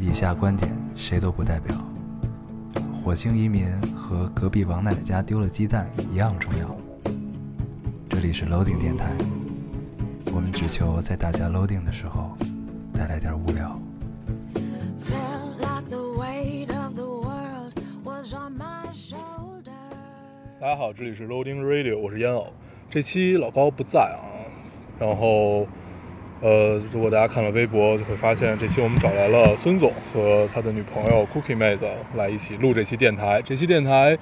以下观点谁都不代表，火星移民和隔壁王奶奶家丢了鸡蛋一样重要。这里是 loading 电台，我们只求在大家 loading 的时候带来点无聊。大家好，这里是 loading radio，我是烟偶。这期老高不在啊，然后。呃，如果大家看了微博，就会发现这期我们找来了孙总和他的女朋友 Cookie 妹子来一起录这期电台。这期电台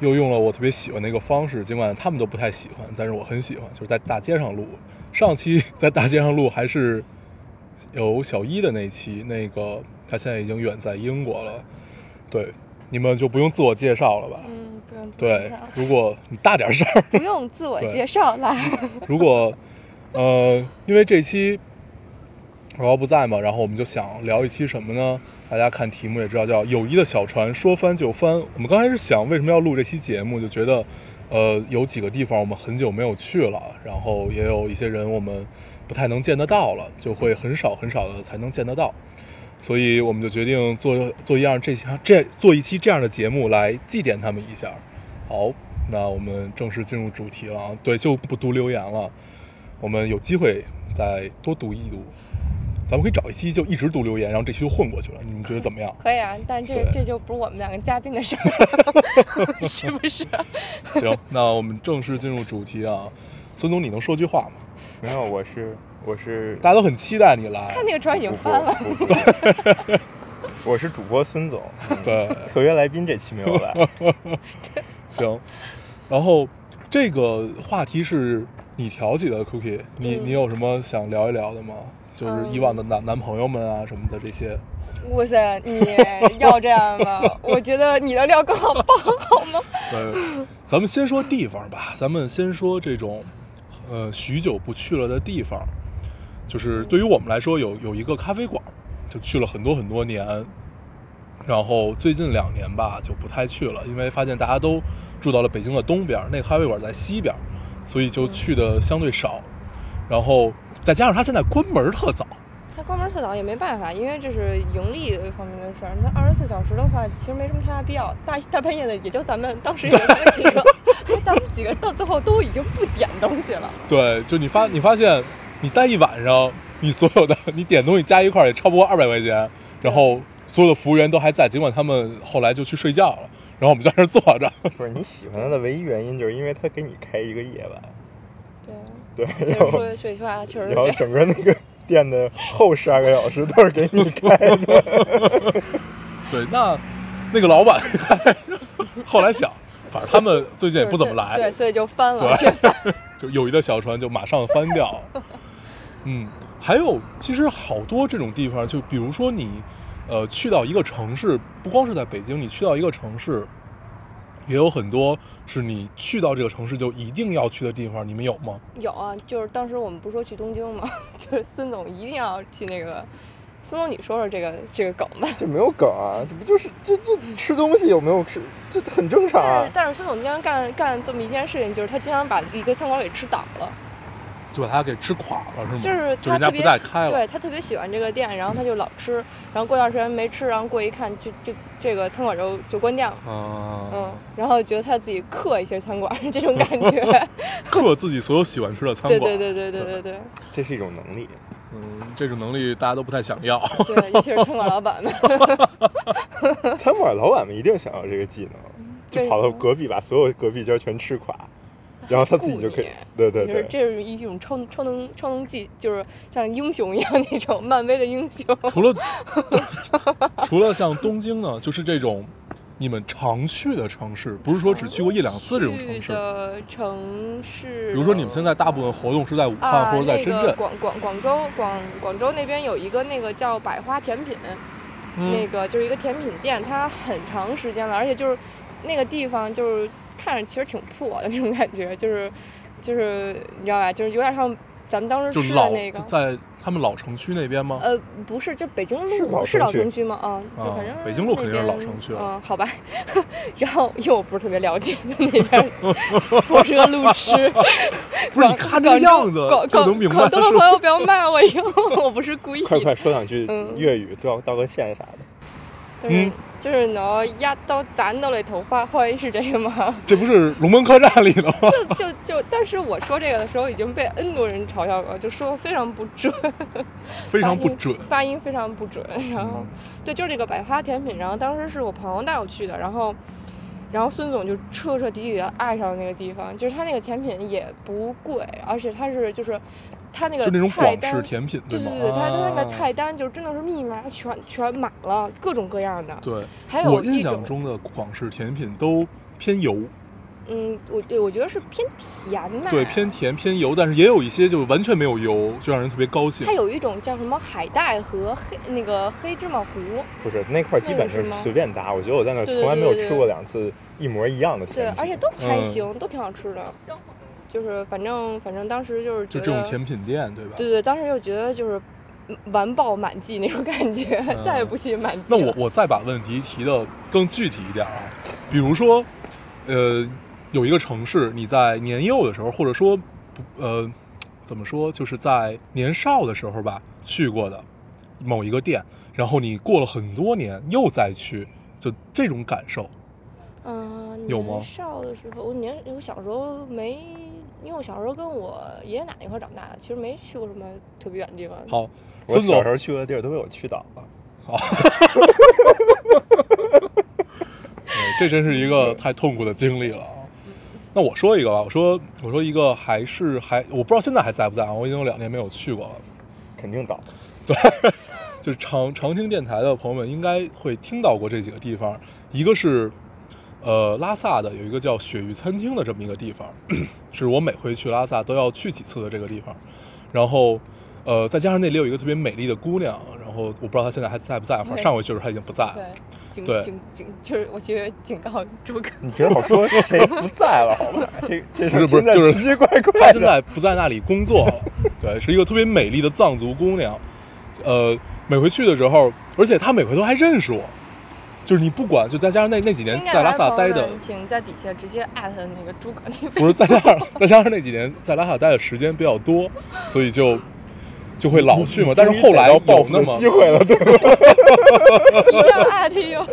又用了我特别喜欢的一个方式，尽管他们都不太喜欢，但是我很喜欢，就是在大街上录。上期在大街上录还是有小一的那期，那个他现在已经远在英国了。对，你们就不用自我介绍了吧？嗯，不用自我介对，如果你大点声儿，不用自我介绍来。如果呃，因为这期老高不在嘛，然后我们就想聊一期什么呢？大家看题目也知道，叫“友谊的小船说翻就翻”。我们刚开始想为什么要录这期节目，就觉得呃有几个地方我们很久没有去了，然后也有一些人我们不太能见得到了，就会很少很少的才能见得到。所以我们就决定做做一样这这做一期这样的节目来祭奠他们一下。好，那我们正式进入主题了啊！对，就不读留言了，我们有机会再多读一读。咱们可以找一期就一直读留言，然后这期就混过去了，你们觉得怎么样？可以啊，但这这就不是我们两个嘉宾的事儿，是不是？行，那我们正式进入主题啊。孙总，你能说句话吗？没有，我是我是大家都很期待你来看。那个船已经翻了。对，我是主播孙总，嗯对，特约来宾这期没有来，行。然后这个话题是你挑起的，Cookie，你、嗯你有什么想聊一聊的吗？就是嗯以往的男男朋友们啊什么的这些。哇塞，你要这样吗？我觉得你的料更好爆，好吗？对，咱们先说地方吧，咱们先说这种，呃，许久不去了的地方，就是对于我们来说有有一个咖啡馆，就去了很多很多年，然后最近两年吧就不太去了，因为发现大家都住到了北京的东边，那个咖啡馆在西边，所以就去的相对少，然后再加上它现在关门特早，他关门特早也没办法，因为这是盈利方面的事儿。那二十四小时的话，其实没什么太大必要。大大半夜的，也就咱们当时 也就咱们几个，咱们几个到最后都已经不点东西了。对，就你发你发现你待一晚上，你所有的你点东西加一块儿也超不过二百块钱，然后所有的服务员都还在，尽管他们后来就去睡觉了，然后我们在那儿坐着。不是你喜欢他的唯一原因，就是因为他给你开一个夜晚，对，对，其实然后说说句话，确实然后。整个那个店的后十二个小时都是给你开的，对，那那个老板后来想，反正他们最近也不怎么来，对，所以就翻了。对就友谊的小船就马上翻掉。嗯，还有其实好多这种地方，就比如说你呃去到一个城市，不光是在北京，你去到一个城市，也有很多是你去到这个城市就一定要去的地方，你们有吗？有啊，就是当时我们不是说去东京吗？就是孙总一定要去那个。孙总，你说说这个这个梗吧。这没有梗啊，这不就是这这吃东西有没有吃，这很正常啊但是。但是孙总经常干干这么一件事情，就是他经常把一个餐馆给吃倒了。就把它给吃垮了，是吗？就是就人家不他特别喜再开了。对他特别喜欢这个店，然后他就老吃，然后过段时间没吃，然后过一看，就就这个餐馆就就关店了。嗯，嗯，然后觉得他自己克一些餐馆这种感觉。克自己所有喜欢吃的餐馆。对对对对对对对这是一种能力，嗯，这种能力大家都不太想要。对，尤其是餐馆老板们。餐馆老板们一定想要这个技能，就跑到隔壁把所有隔壁家全吃垮，然后他自己就可以，对对就是对，这是一种超超能超能技，就是像英雄一样那种漫威的英雄。除了 除了像东京呢，就是这种你们常去的城市，不是说只去过一两次这种城市。的城市，比如说你们现在大部分活动是在武汉啊，或者在深圳，那个广广广州广广州那边有一个那个叫百花甜品，那嗯，个就是一个甜品店，它很长时间了，而且就是那个地方就是看着其实挺破的那种感觉，就是就是你知道吧，就是有点像咱们当时是老吃的那个，在他们老城区那边吗？呃，不是，就北京是路是老老城区吗？啊，就啊反正北京路肯定是老城区了嗯，好吧。然后因为我不是特别了解那边，我是个路痴。不是看样子广就能明白广东的朋友不要骂我哟，我不是故意。快快说两句嗯粤语，道道个歉啥的。就是嗯就是拿压刀斬到你頭髮灰是这个吗？这不是龙门客栈里的吗？就就就，但是我说这个的时候已经被 N 多人嘲笑过，就说非常不准，非常不准。发音非常不准。然后嗯對，就是这个百花甜品，然后当时是我朋友带我去的，然后然后孙总就彻彻底底的爱上了那个地方，就是他那个甜品也不贵，而且他是就是它那個就那种广式甜品？对对对，它它那个啊菜单就真的是密麻全全满了，各种各样的。对，还有我印象中的广式甜品都偏油，嗯，我对我觉得是偏甜吧。对，偏。甜偏油，但是也有一些就完全没有油，就让人特别高兴它。有一种叫什么海带和黑那个黑芝麻糊，不是那块儿基本是随便搭，我觉得我在那儿对对从来没有对对吃过两次一模一样的对甜，品。而且都还嗯行，都挺好吃的。就是反正反正当时就是就这种甜品店，对吧？对对，当时就觉得就是嗯完爆满记那种感觉，再也不信满记。那我我再把问题提的更具体一点啊，比如说，呃，有一个城市你在年幼的时候，或者说不呃，怎么说，就是在年少的时候吧去过的某一个店，然后你过了很多年又再去，就这种感受。嗯，有吗年少的时候，我年我小时候没，因为我小时候跟我爷爷奶奶一块长大的，其实没去过什么特别远的地方。好，我小时候去过的地儿都被我去倒了。对，这真是一个太痛苦的经历了啊。那我说一个吧，我说我说一个还是还我不知道现在还在不在啊，我已经有两年没有去过了。肯定倒。对就是常常听电台的朋友们应该会听到过这几个地方，一个是呃拉萨的有一个叫雪域餐厅的这么一个地方，是我每回去拉萨都要去几次的这个地方，然后呃再加上那里有一个特别美丽的姑娘，然后我不知道她现在还在不在，反正上回去的时候她已经不在了。对，警对警警，就是我觉得警告诸葛。你平时好说谁不在了，好吧？这 这不是不是就是奇奇怪怪。她现在不在那里工作了，对，是一个特别美丽的藏族姑娘。呃，每回去的时候，而且她每回都还认识我，就是你不管，就再加上那那几年在拉萨待的，们请在底下直接艾特那个诸葛那不是再加上 再加上那几年在拉萨待的时间比较多，所以就就会老去嘛。但是后来有那么机会了，对吧？一定要艾特哟，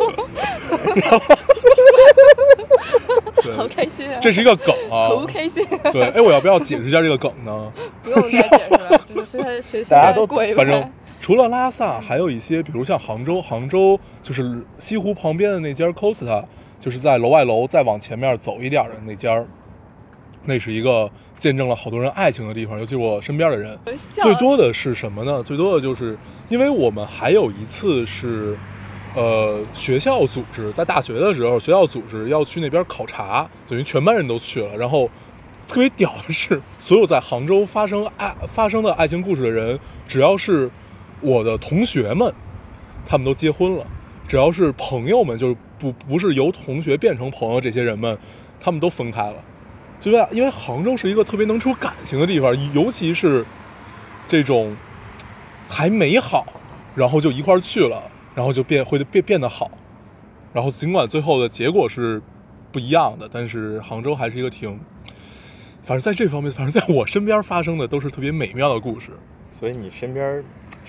对好开心啊！这是一个梗啊好，开心啊！对，哎，我要不要解释一下这个梗呢？不用再解释了，就是随随随随大家都便过一反正遍。除了拉萨，还有一些，比如像杭州，杭州就是西湖旁边的那家 Costa，就是在楼外楼再往前面走一点的那家，那是一个见证了好多人爱情的地方，尤其我身边的人。最多的是什么呢？最多的就是因为我们还有一次是，呃，学校组织在大学的时候，学校组织要去那边考察，等于全班人都去了。然后特别屌的是，所有在杭州发生爱发生的爱情故事的人，只要是我的同学们，他们都结婚了；只要是朋友们，就是不不是由同学变成朋友这些人们，他们都分开了。就因为因为杭州是一个特别能出感情的地方，尤其是这种还没好，然后就一块儿去了，然后就变会变变得好，然后尽管最后的结果是不一样的，但是杭州还是一个挺，反正在这方面，反正在我身边发生的都是特别美妙的故事。所以你身边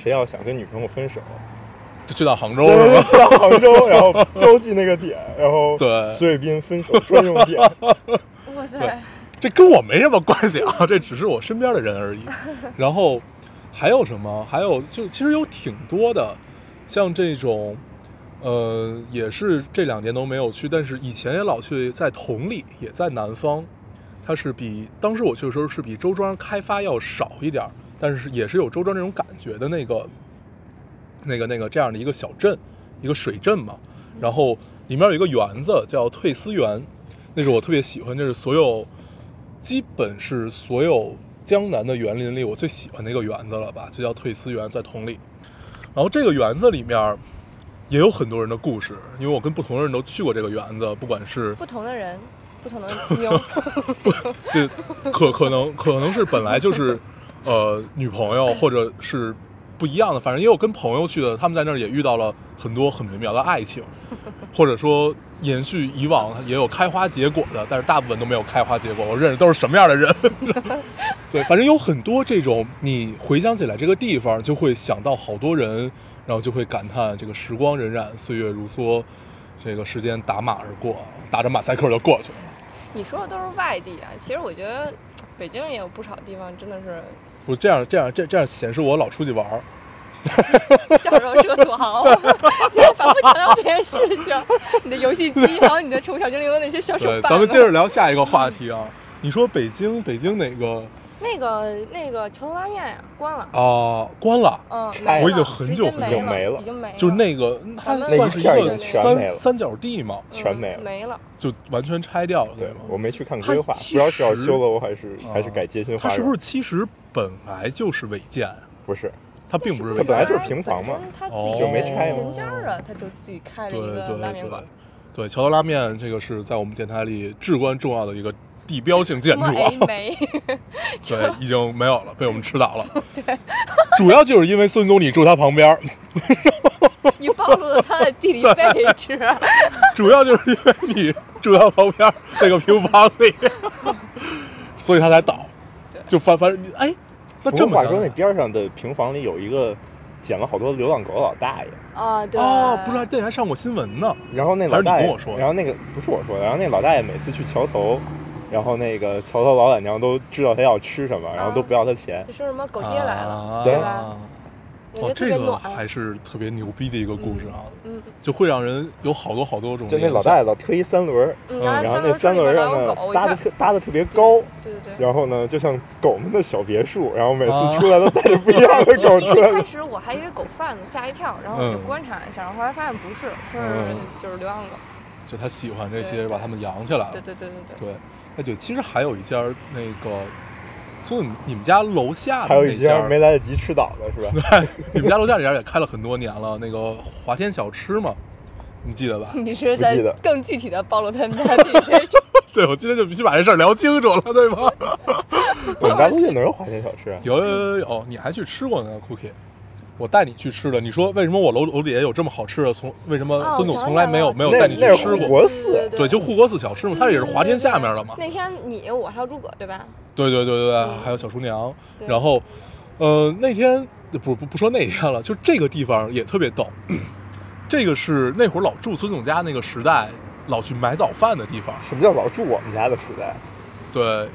谁要想跟女朋友分手，就去到杭州就是吧？到杭州，然后标记那个点，然后对隋斌分手专用点。哇塞，这跟我没什么关系啊，这只是我身边的人而已。然后还有什么？还有就其实有挺多的，像这种，呃，也是这两年都没有去，但是以前也老去，在同里，也在南方，它是比当时我去的时候是比周庄开发要少一点儿，但是也是有周庄这种感觉的那个，那个那个这样的一个小镇，一个水镇嘛。然后里面有一个园子叫退思园，那是我特别喜欢，这是所有基本是所有江南的园林里我最喜欢的一个园子了吧，就叫退思园，在同里。然后这个园子里面也有很多人的故事，因为我跟不同的人都去过这个园子，不管是 不同的人，不同的妞，就可可能可能是本来就是呃女朋友，或者是不一样的，反正也有跟朋友去的，他们在那儿也遇到了很多很美妙的爱情，或者说延续以往也有开花结果的，但是大部分都没有开花结果。我认识都是什么样的人？对，反正有很多这种，你回想起来这个地方，就会想到好多人，然后就会感叹这个时光荏苒，岁月如梭，这个时间打马而过，打着马赛克就过去了。你说的都是外地啊，其实我觉得北京也有不少地方真的是不这样，这样，这这样显示我老出去玩儿。小时候是个土豪，你还反复强调这件事情。你的游戏机，还有你的宠物小精灵的那些小手对，办。咱们接着聊下一个话题啊。你说北京，北京哪个那个那个桥头拉面呀，关了。啊、关了？嗯，我已经很久很久没了已经没了。就是那个，它咱们算是一个那一片已经全没了三三角地嘛，嗯全没了没了。就完全拆掉了，对吗？我没去看规划，不其知道是要实修楼还是还是啊改街心花园。它是不是其实本来就是违建啊？不是？它并不是违建它本来就是平房嘛他自哦己就没拆嘛人家儿啊，他就自己开了对一个对对拉面馆。对，桥头拉面这个是在我们电台里至关重要的一个地标性建筑啊。没？对，已经没有了，被我们吃倒了。对，主要就是因为孙总你住他旁边儿，你暴露了他的地理位置。主要就是因为你住他旁边那个平房里，所以他才倒。就反反正你哎，那不这么话说，那边上的平房里有一个捡了好多流浪狗的老大爷，啊，对。哦，不是，还那还上过新闻呢。然后那老大爷跟我说，然后那个不是我说的，然后那老大爷每次去桥头，然后那个桥头老板娘都知道他要吃什么，然后都不要他钱。你说什么狗爹来了，啊对吧？我觉哦，得这个。还是特别牛逼的一个故事啊，嗯就会让人有好多好多种就。那老大爷老推一三轮儿，嗯，嗯然然后后那三轮儿上上呢搭的的特搭的特别高，对对对。然后呢就像狗们的小别墅，然后每啊次出来都带着不一样的 狗出一开。始我还以为狗贩子，吓一跳，然后我就嗯观察一下，然后后来发现不是，是嗯就是流浪狗。就他喜欢这些，把他们养起来了。对对对对对。对，哎对，其实还有一家那个，就你们你们家楼下的还有一家家没来得及吃倒的是吧？对 你们家楼下这家也开了很多年了，那个华天小吃嘛，你记得吧？你是在更具体的暴露他们家。对，我今天就必须把这事儿聊清楚了，对吗？我们家楼下哪有华天小吃啊？有有有有，有你还去吃过呢，Cookie？我带你去吃的。你说为什么我楼楼底下有这么好吃的？从为什么哦孙总从来没有没有带你去吃过？国寺对对，就护国寺小吃嘛，它也是华天下面的嘛。那天你我还有诸葛对吧？对对对对对，嗯还有小厨娘。然后，呃，那天不不不说那天了，就这个地方也特别逗。这个是那会儿老住孙总家那个时代，老去买早饭的地方。什么叫老住我们家的时代？对，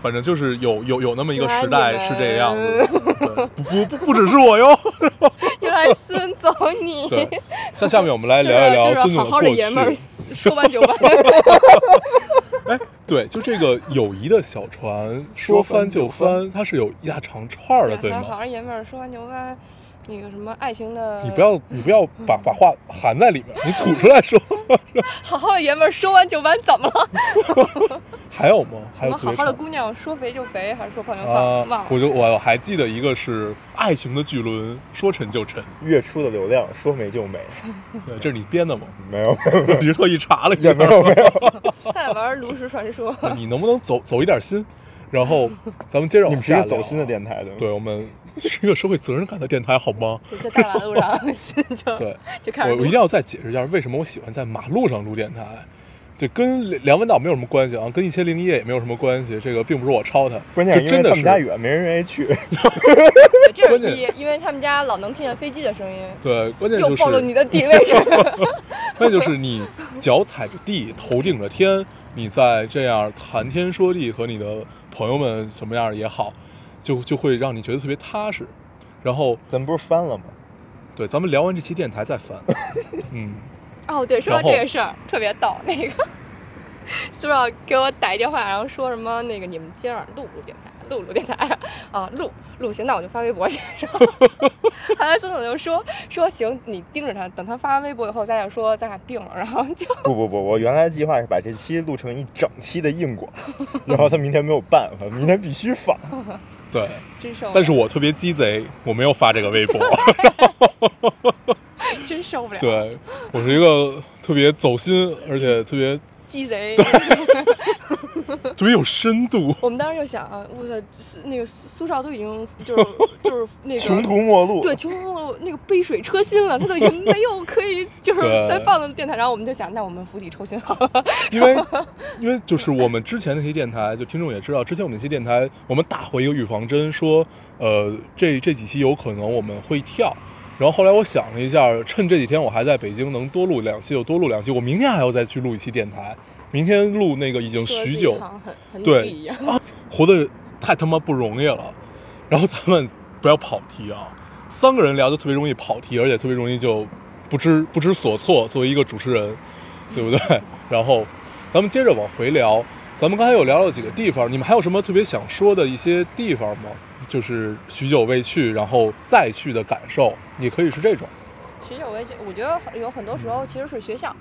反正就是有有有那么一个时代是这样不不不不只是我哟。原来孙总你 对，下下面我们来就是聊一聊孙总过的爷们儿去。，说完就完。哎，对，就这个友谊的小船，说翻就翻，它是有一大长串儿的，对吗好吗？好爷们儿说完就完。那个什么爱情的，你不要你不要把 把话含在里面，你吐出来说。好好的爷们儿说完就完，怎么了？还有吗？还有什么好好的姑娘说肥就肥，还是说胖就啊胖？忘，了。我就我还记得一个是爱情的巨轮，说沉就沉，月初的流量说没就没，对，这是你编的吗？没有你是特意查了一下也没有没有，他在玩炉石传说。你能不能走走一点心？然后咱们接着往你们是一下走心的电台对吗？对我们是一个社会责任感的电台，好吗？就在大马路上 就对，就开始我我一定要再解释一下，为什么我喜欢在马路上录电台。这跟梁梁文道没有什么关系啊，跟一千零一夜也没有什么关系。这个并不是我抄他，关键是因为这真的是他们家远，没人愿意去。对这 关键是一，因为他们家老能听见飞机的声音，对，关键就是暴露你的地理位置。关键就是你脚踩着地，头顶着天，你在这样谈天说地，和你的朋友们什么样也好，就就会让你觉得特别踏实。然后，咱们不是翻了吗？对，咱们聊完这期电台再翻。嗯，哦，对，说到这个事儿特别逗，那个 苏少给我打一电话，然后说什么那个你们今晚录不录电台，录不录电台啊？录录行，那我就发微博去。然后 后来孙总就说说行，你盯着他，等他发完微博以后，咱俩说咱俩定了，然后就不不不，我原来计划是把这期录成一整期的硬广，然后他明天没有办法，明天必须发。对。真受不了，但是我特别鸡贼，我没有发这个微博。真受不了，对我是一个特别走心，而且特别鸡贼。特别有深度。我们当时就想，啊我操，那个苏少都已经就是 就是那个穷途末路，对，穷途末路那个杯水车薪了，他都已经 没有可以就是再放的电台，然后我们就想，那我们釜底抽薪好了。因为因为就是我们之前那些电台，就听众也知道，之前我们那些电台，我们打过一个预防针，说呃这这几期有可能我们会跳。然后后来我想了一下，趁这几天我还在北京，能多录两期就多录两期。我明天还要再去录一期电台，明天录那个已经许久对 活得太他妈不容易了。然后咱们不要跑题啊，三个人聊就特别容易跑题，而且特别容易就不知不知所措。作为一个主持人，对不对？然后咱们接着往回聊，咱们刚才有聊了几个地方，你们还有什么特别想说的一些地方吗？就是许久未去，然后再去的感受，你可以是这种。许久未去，我觉得有很多时候其实是学校，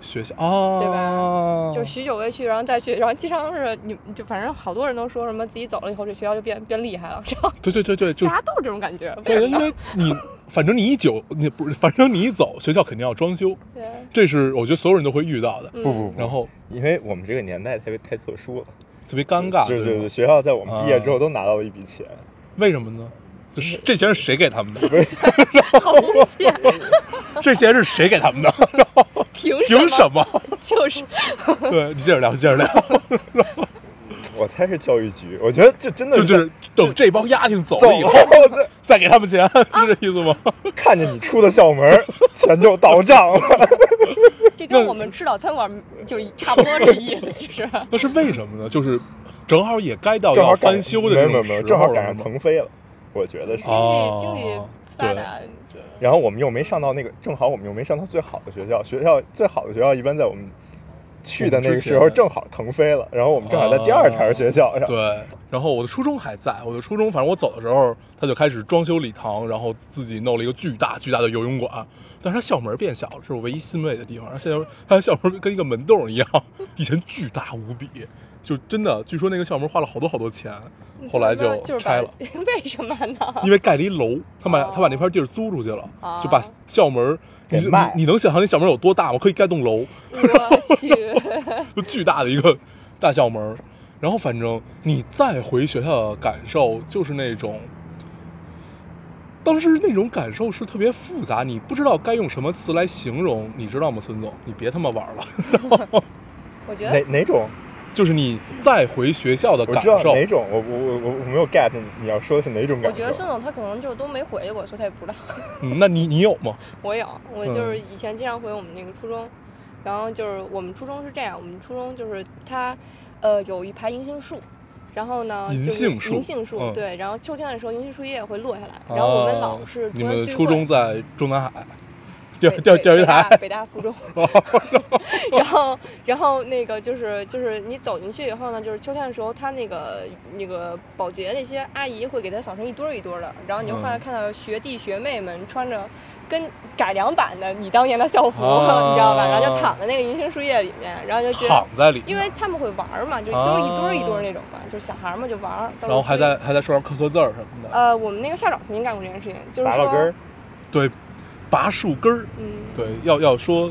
学校哦，对吧？就许久未去，然后再去，然后经常是你就反正好多人都说什么自己走了以后这学校就变变厉害了，然后对对对对，就大家都是这种感觉。对，因为你反正你一久，你不是，反正你一走，学校肯定要装修，对，这是我觉得所有人都会遇到的，嗯。不不不，然后因为我们这个年代特别太特殊了，特别尴尬，对对对吗就是学校在我们毕业之后啊都拿到了一笔钱，为什么呢？就是这钱是谁给他们的？好无解，这钱是谁给他们的？凭 凭什么？么？就是对你接着聊，接着聊，我猜是教育局，我觉得这真的就就是等这帮丫挺走走了以后，了，再给他们钱，是这意思吗？看着你出的校门，钱就到账了。这跟我们吃早餐馆就差不多这意思，其实。那是为什么呢？就是正好也该到要正好赶翻修的没有没有没有，这种时正好赶上腾飞了，我觉得是。经哦济经济发对达，然后我们又没上到那个，正好我们又没上到最好的学校，学校最好的学校一般在我们去的那个时候正好腾飞了，然后我们正好在第二茬学校上。对，然后我的初中还在，我的初中反正我走的时候，他就开始装修礼堂，然后自己弄了一个巨大巨大的游泳馆，但是他校门变小了，是我唯一欣慰的地方。现在他的校门跟一个门洞一样，以前巨大无比，就真的据说那个校门花了好多好多钱，后来就就是拆了。把 为什么呢？因为盖了一楼，他把哦他把那片地儿租出去了，哦就把校门，你给卖你你能想象那校门有多大吗？可以盖栋楼，我去，就巨大的一个大校门。然后反正你再回学校的感受就是那种，当时那种感受是特别复杂，你不知道该用什么词来形容，你知道吗，孙总？你别他妈玩了，哪 我觉得哪哪种？就是你再回学校的我知道感受。哪种，我我我我我没有 get 你你要说的是哪种我感受？觉得孙总他可能就都没回过，所以他也不知道。嗯，那你你有吗？我有，我就是嗯以前经常回我们那个初中，然后就是我们初中是这样，我们初中就是它，呃，有一排银杏树。然后呢，银杏树银杏树嗯对，然后秋天的时候，银杏树叶会落下来。然后我们老是啊你们初中在中南海钓北钓钓鱼北北大台，北大附中，然后然后那个就是就是你走进去以后呢，就是秋天的时候，他那个那个保洁那些阿姨会给他扫成一堆儿一堆儿的，然后你就会嗯看到学弟学妹们穿着跟改良版的你当年的校服，啊 你知道吧？然后就躺在那个银杏树叶里面，然后就觉得躺。在里面，因为他们会玩儿嘛，就都是一堆儿一堆儿那种嘛，就是小孩儿嘛就玩儿。到时候然后还在还在树上刻刻字儿什么的。呃，我们那个校长曾经干过这件事情，就是说对，拔树根儿，嗯，对，要要说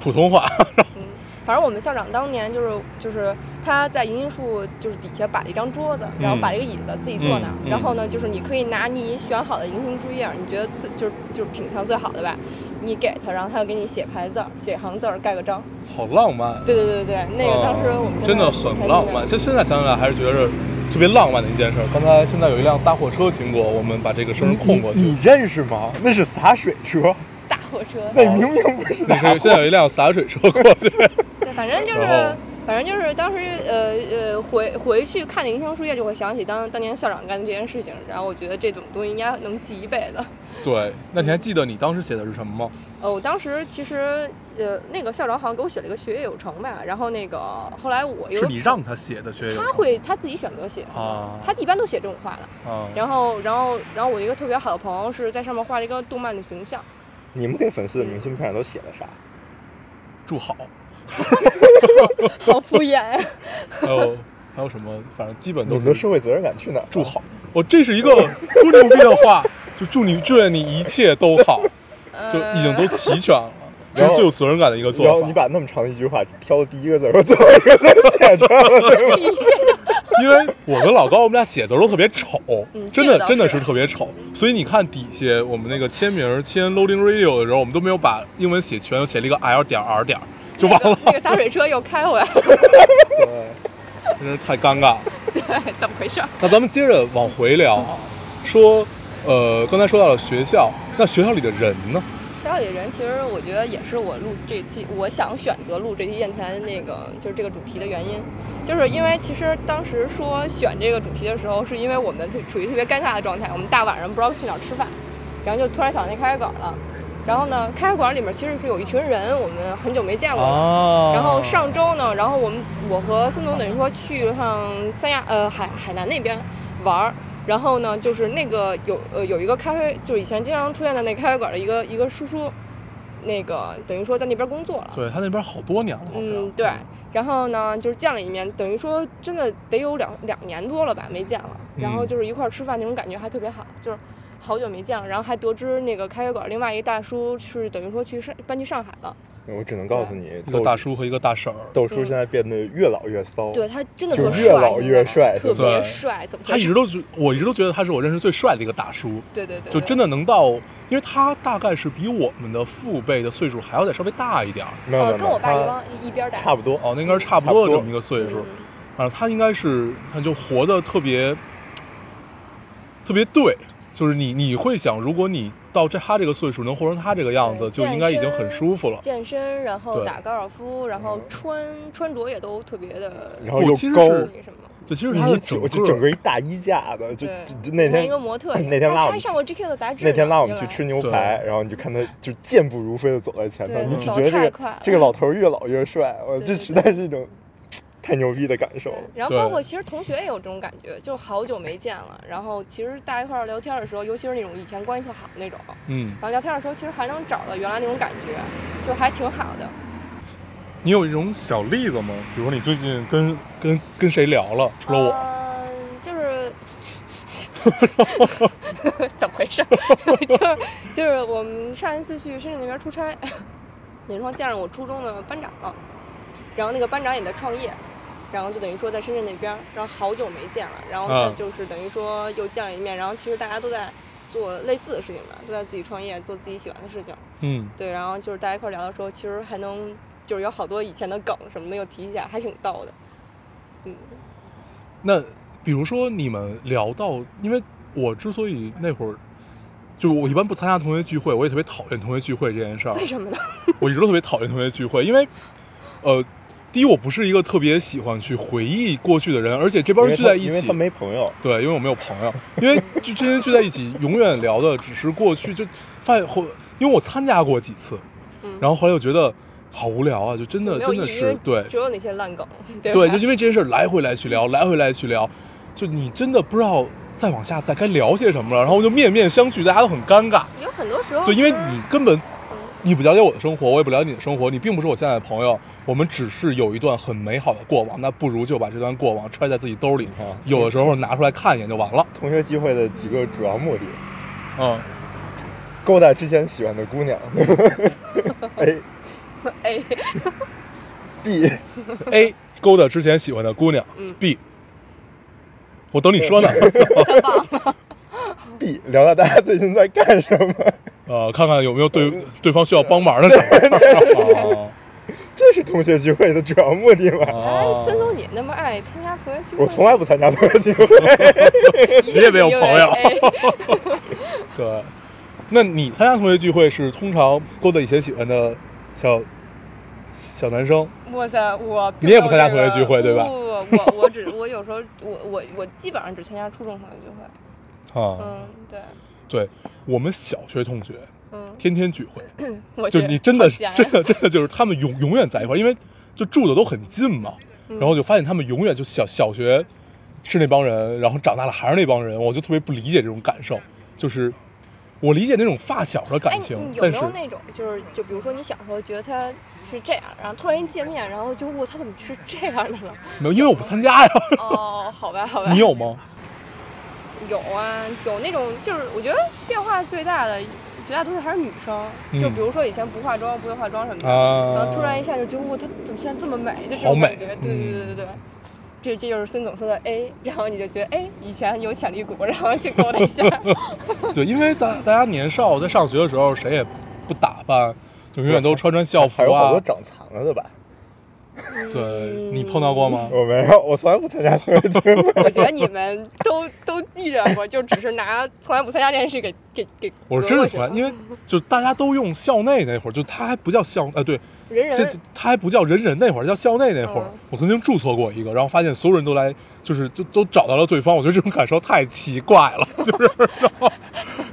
普通话。嗯，反正我们校长当年就是就是他在银杏树就是底下摆了一张桌子，然后嗯摆了一个椅子自己坐那儿，嗯。嗯然后呢就是你可以拿你选好的银杏树叶儿，你觉得最就是就是品相最好的吧，你给他，然后他就给你写排字儿，写行字儿，盖个章。好浪漫。对对对对对，那个当时我们嗯真的很浪漫，现现在想起来还是觉得特别浪漫的一件事儿。刚才现在有一辆大货车经过，我们把这个声儿控过去。你你认识吗？那是洒水车，大货车。那明明不是那洒是现在有一辆洒水车过去，对，反正就是反正就是当时呃呃回回去看那银杏树叶，就会想起当当年校长干的这件事情，然后我觉得这种东西应该能记一辈子。对，那你还记得你当时写的是什么吗？呃，我当时其实呃那个校长好像给我写了一个学业有成吧，然后那个后来我又是你让他写的学友他会他自己选择写，啊他一般都写这种话的。啊，然后然后然后我一个特别好的朋友是在上面画了一个动漫的形象，你们给粉丝的明信片都写了啥？祝好，好敷衍呀。还有还有什么？反正基本都是们的社会责任感去哪儿？祝好。我这是一个多牛逼的话，就祝你祝愿你一切都好，就已经都齐全了。这是最有责任感的一个做法。然后你把那么长的一句话挑的第一个字儿和最后一个字儿写出来了，因为我跟老高，我们俩写字都特别丑，嗯真的真的是特别丑。所以你看底下我们那个签名签 Loading Radio 的时候，我们都没有把英文写全，写了一个 L 点 R 点就完了。那个那个洒水车又开回来了，对，真是太尴尬了。对，怎么回事？那咱们接着往回聊啊，说，呃，刚才说到了学校，那学校里的人呢？学校里的人，其实我觉得也是我录这期，我想选择录这期电台的那个就是这个主题的原因，就是因为其实当时说选这个主题的时候，是因为我们特处于特别尴尬的状态，我们大晚上不知道去哪儿吃饭，然后就突然想到那开饭馆了，然后呢，咖啡馆里面其实是有一群人，我们很久没见过了。哦然后上周呢，然后我们我和孙总等于说去了趟三亚呃海海南那边玩儿，然后呢就是那个有呃有一个咖啡，就是以前经常出现在那咖啡馆的一个一个叔叔，那个等于说在那边工作了，对他那边好多年了，好像。嗯对，然后呢就是见了一面，等于说真的得有两两年多了吧没见了，然后嗯就是一块儿吃饭那种感觉还特别好，就是。好久没见了，然后还得知那个咖啡馆另外一个大叔是等于说去上搬去上海了，我只能告诉你，一个大叔和一个大婶儿，豆叔现在变得越老越骚。对他真的就特帅，越老越帅特别帅，怎么他一直都觉，我一直都觉得他是我认识最帅的一个大叔，对对对，就真的能到，因为他大概是比我们的父辈的岁数还要再稍微大一点儿，呃跟我爸一帮一一边儿大，差不多。哦，那应该是差不多的这么一个岁数，嗯啊，他应该是他就活得特别特别对，就是你你会想，如果你到这他这个岁数能活成他这个样子，就应该已经很舒服了。健身，然后打高尔夫，然后穿穿着也都特别的然后又高，我其实是那个什么。对，其实他的整个，就整个一大衣架子，就就就那天一个天模特，那天拉我们上过 GQ 的杂志，那天拉我们去吃牛排，然后你就看他就健步如飞的走在前头，你只觉得这个这个老头越老越帅，我这实在是一种太牛逼的感受了。然后包括其实同学也有这种感觉，就好久没见了，然后其实大家一块儿聊天的时候，尤其是那种以前关系特好的那种，嗯，然后聊天的时候其实还能找到原来那种感觉，就还挺好的。你有一种小例子吗？比如说你最近跟跟跟谁聊了？除了我，嗯，就是 怎么回事？就是就是我们上一次去深圳那边出差，那时候见着我初中的班长了，然后那个班长也在创业，然后就等于说在深圳那边，然后好久没见了，然后他嗯就是等于说又见了一面，然后其实大家都在做类似的事情吧，都在自己创业，做自己喜欢的事情。嗯，对，然后就是大家一块聊的时候，其实还能就是有好多以前的梗什么的又提起来，还挺逗的。嗯，那比如说你们聊到，因为我之所以那会儿。就我一般不参加同学聚会，我也特别讨厌同学聚会这件事儿。为什么呢？我一直都特别讨厌同学聚会，因为，呃，第一我不是一个特别喜欢去回忆过去的人，而且这帮人聚在一起他因为他，没朋友，对，因为我没有朋友，因为就这些人聚在一起，永远聊的只是过去，就发现后，因为我参加过几次，嗯。然后后来又觉得好无聊啊，就真的真的是对。只有那些烂梗，对对，就因为这些事儿来回来去聊，来回来去聊，就你真的不知道再往下再该聊些什么了，然后就面面相觑，大家都很尴尬。有很多时候对，因为你根本嗯你不了解我的生活，我也不了解你的生活，你并不是我现在的朋友，我们只是有一段很美好的过往，那不如就把这段过往揣在自己兜里你看，有的时候拿出来看一眼就完了。同学聚会的几个主要目的，嗯，勾搭之前喜欢的姑娘，A A B A 勾搭之前喜欢的姑娘嗯，B。我等你说呢，，B 聊聊大家最近在干什么，呃，看看有没有对对方需要帮忙的事儿。哦 这是同学聚会的主要目的吗？哎，哦孙总你那么爱参加同学聚会，我从来不参加同学聚会，你也没有朋友。哎。对，那你参加同学聚会是通常勾搭以前喜欢的小小男生？哇塞，我你也不参加同学聚会对吧？不不不，我我只我有时候我我我基本上只参加初中同学聚会，啊，嗯，对，对我们小学同学嗯，天天聚会，就你真的真的真的就是他们永永远在一块儿，因为就住的都很近嘛，嗯然后就发现他们永远就小小学是那帮人，然后长大了还是那帮人，我就特别不理解这种感受，就是我理解那种发小的哎，感情，你有没有那种就是就比如说你小时候觉得他是这样，然后突然一见面，然后就我他怎么是这样的了？没有，因为我不参加呀，哦，好吧好吧，你有吗？有啊，有那种就是我觉得变化化最大的绝大多数还是女生，就嗯比如说以前不化妆、不会化妆什么的，啊然后突然一下就觉得哇，她怎么现在这么美？就这种感觉，对对嗯对对对。这这就是孙总说的 A，然后你就觉得哎，以前有潜力股，然后去勾了一下。对，因为咱大家年少，在上学的时候，谁也不打扮，就永远都穿穿校服啊还有好多。长残了的吧？对你碰到过吗？我没有，我从来不参加同学聚会。我觉得你们都都遇见过，就只是拿从来不参加这件事给给给。我是真的从来，因为就大家都用校内那会儿，就他还不叫校，呃，对，人人他还不叫人人那会儿，叫校内那会儿嗯。我曾经注册过一个，然后发现所有人都来，就是就都找到了对方。我觉得这种感受太奇怪了，就是